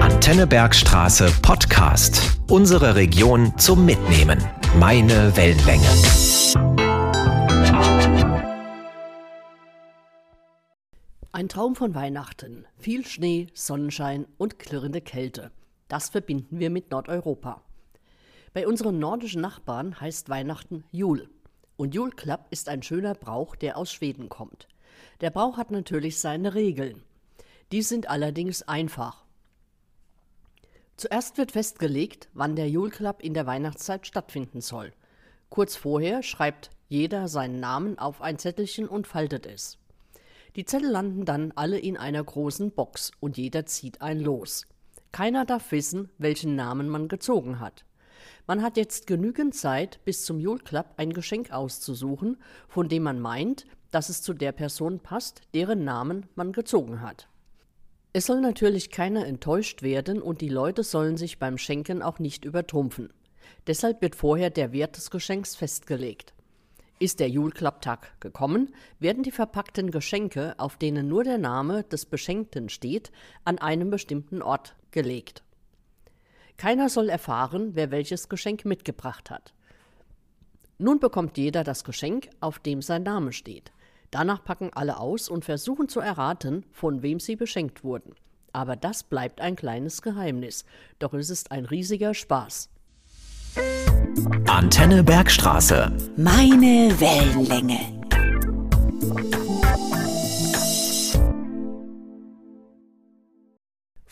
Antennebergstraße Podcast. Unsere Region zum Mitnehmen. Meine Wellenlänge. Ein Traum von Weihnachten. Viel Schnee, Sonnenschein und klirrende Kälte. Das verbinden wir mit Nordeuropa. Bei unseren nordischen Nachbarn heißt Weihnachten Jul. Und Julklapp ist ein schöner Brauch, der aus Schweden kommt. Der Brauch hat natürlich seine Regeln. Die sind allerdings einfach. Zuerst wird festgelegt, wann der Julklapp in der Weihnachtszeit stattfinden soll. Kurz vorher schreibt jeder seinen Namen auf ein Zettelchen und faltet es. Die Zettel landen dann alle in einer großen Box und jeder zieht ein Los. Keiner darf wissen, welchen Namen man gezogen hat. Man hat jetzt genügend Zeit, bis zum Julklapp ein Geschenk auszusuchen, von dem man meint, dass es zu der Person passt, deren Namen man gezogen hat. Es soll natürlich keiner enttäuscht werden und die Leute sollen sich beim Schenken auch nicht übertrumpfen. Deshalb wird vorher der Wert des Geschenks festgelegt. Ist der Julklapptag gekommen, werden die verpackten Geschenke, auf denen nur der Name des Beschenkten steht, an einem bestimmten Ort gelegt. Keiner soll erfahren, wer welches Geschenk mitgebracht hat. Nun bekommt jeder das Geschenk, auf dem sein Name steht. Danach packen alle aus und versuchen zu erraten, von wem sie beschenkt wurden. Aber das bleibt ein kleines Geheimnis. Doch es ist ein riesiger Spaß. Antenne Bergstraße. Meine Wellenlänge.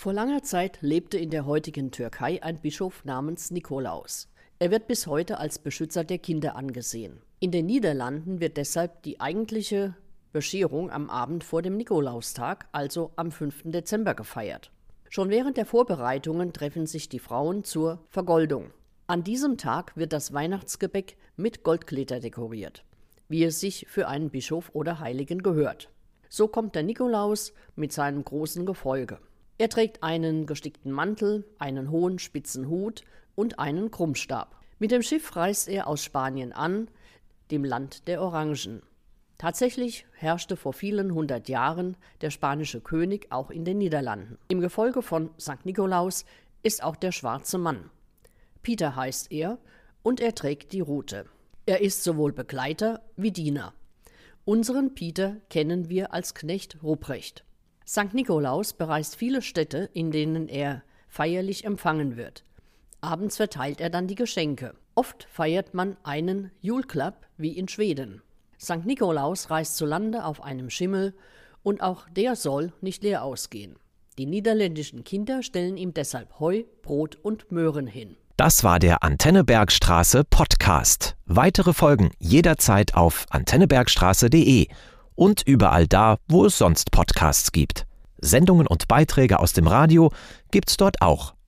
Vor langer Zeit lebte in der heutigen Türkei ein Bischof namens Nikolaus. Er wird bis heute als Beschützer der Kinder angesehen. In den Niederlanden wird deshalb die eigentliche Bescherung am Abend vor dem Nikolaustag, also am 5. Dezember, gefeiert. Schon während der Vorbereitungen treffen sich die Frauen zur Vergoldung. An diesem Tag wird das Weihnachtsgebäck mit Goldglitter dekoriert, wie es sich für einen Bischof oder Heiligen gehört. So kommt der Nikolaus mit seinem großen Gefolge. Er trägt einen gestickten Mantel, einen hohen spitzen Hut und einen Krummstab. Mit dem Schiff reist er aus Spanien an, dem Land der Orangen. Tatsächlich herrschte vor vielen hundert Jahren der spanische König auch in den Niederlanden. Im Gefolge von St. Nikolaus ist auch der schwarze Mann. Peter heißt er und er trägt die Rute. Er ist sowohl Begleiter wie Diener. Unseren Peter kennen wir als Knecht Ruprecht. St. Nikolaus bereist viele Städte, in denen er feierlich empfangen wird. Abends verteilt er dann die Geschenke. Oft feiert man einen Julklapp wie in Schweden. St. Nikolaus reist zu Lande auf einem Schimmel und auch der soll nicht leer ausgehen. Die niederländischen Kinder stellen ihm deshalb Heu, Brot und Möhren hin. Das war der Antennebergstraße Podcast. Weitere Folgen jederzeit auf antennebergstraße.de und überall da, wo es sonst Podcasts gibt. Sendungen und Beiträge aus dem Radio gibt's dort auch